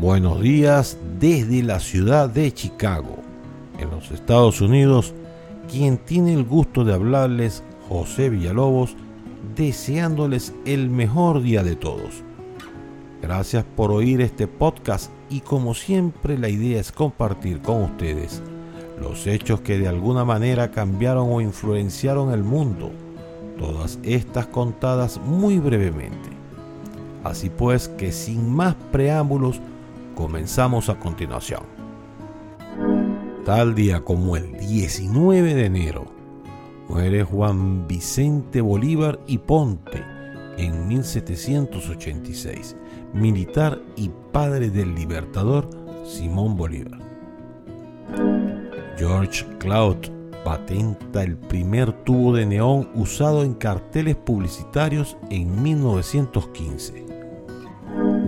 Buenos días desde la ciudad de Chicago, en los Estados Unidos, quien tiene el gusto de hablarles, José Villalobos, deseándoles el mejor día de todos. Gracias por oír este podcast y como siempre la idea es compartir con ustedes los hechos que de alguna manera cambiaron o influenciaron el mundo, todas estas contadas muy brevemente. Así pues que sin más preámbulos, comenzamos a continuación. Tal día como el 19 de enero, muere Juan Vicente Bolívar y Ponte en 1786, militar y padre del libertador Simón Bolívar. George Cloud patenta el primer tubo de neón usado en carteles publicitarios en 1915.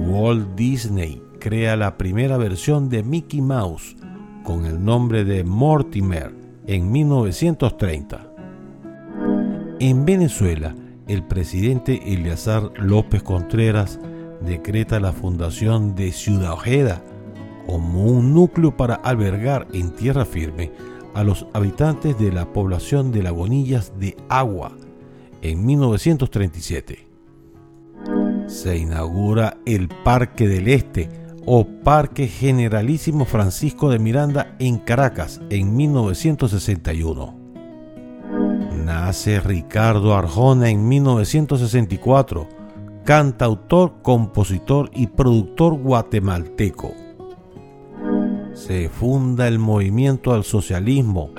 Walt Disney crea la primera versión de Mickey Mouse con el nombre de Mortimer en 1930. En Venezuela, el presidente Eleazar López Contreras decreta la fundación de Ciudad Ojeda como un núcleo para albergar en tierra firme a los habitantes de la población de Lagunillas de Agua en 1937. Se inaugura el Parque del Este o Parque Generalísimo Francisco de Miranda en Caracas en 1961. Nace Ricardo Arjona en 1964, cantautor, compositor y productor guatemalteco se funda el movimiento al socialismo,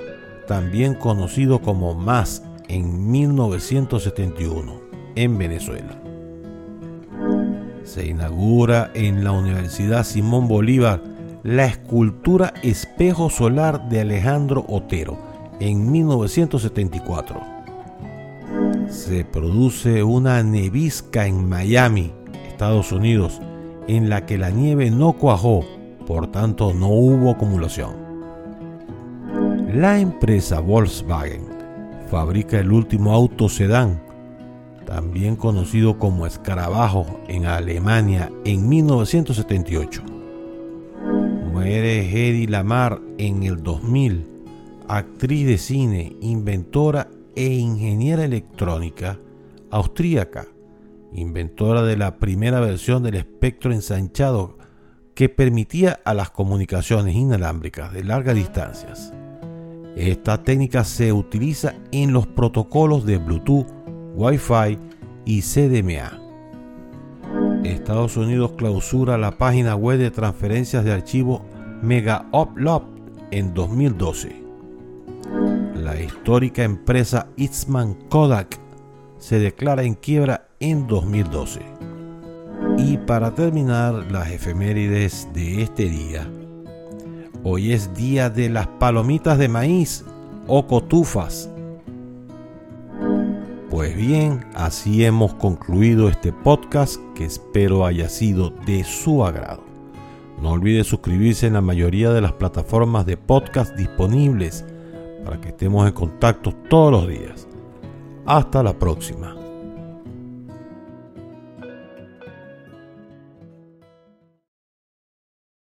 también conocido como MAS, en 1971, en Venezuela. Se inaugura en la Universidad Simón Bolívar la escultura Espejo Solar de Alejandro Otero, en 1974. Se produce una nevisca en Miami, Estados Unidos, en la que la nieve no cuajó por tanto no hubo acumulación. La empresa Volkswagen fabrica el último auto sedán, también conocido como Escarabajo en Alemania en 1978. Muere Hedy Lamar en el 2000, actriz de cine, inventora e ingeniera electrónica austríaca, inventora de la primera versión del espectro ensanchado que permitía a las comunicaciones inalámbricas de largas distancias. Esta técnica se utiliza en los protocolos de Bluetooth, Wi-Fi y CDMA. Estados Unidos clausura la página web de transferencias de archivos MegaUpload en 2012. La histórica empresa Eastman Kodak se declara en quiebra en 2012. Y para terminar las efemérides de este día, hoy es día de las palomitas de maíz o cotufas. Pues bien, así hemos concluido este podcast que espero haya sido de su agrado. No olvide suscribirse en la mayoría de las plataformas de podcast disponibles para que estemos en contacto todos los días. Hasta la próxima.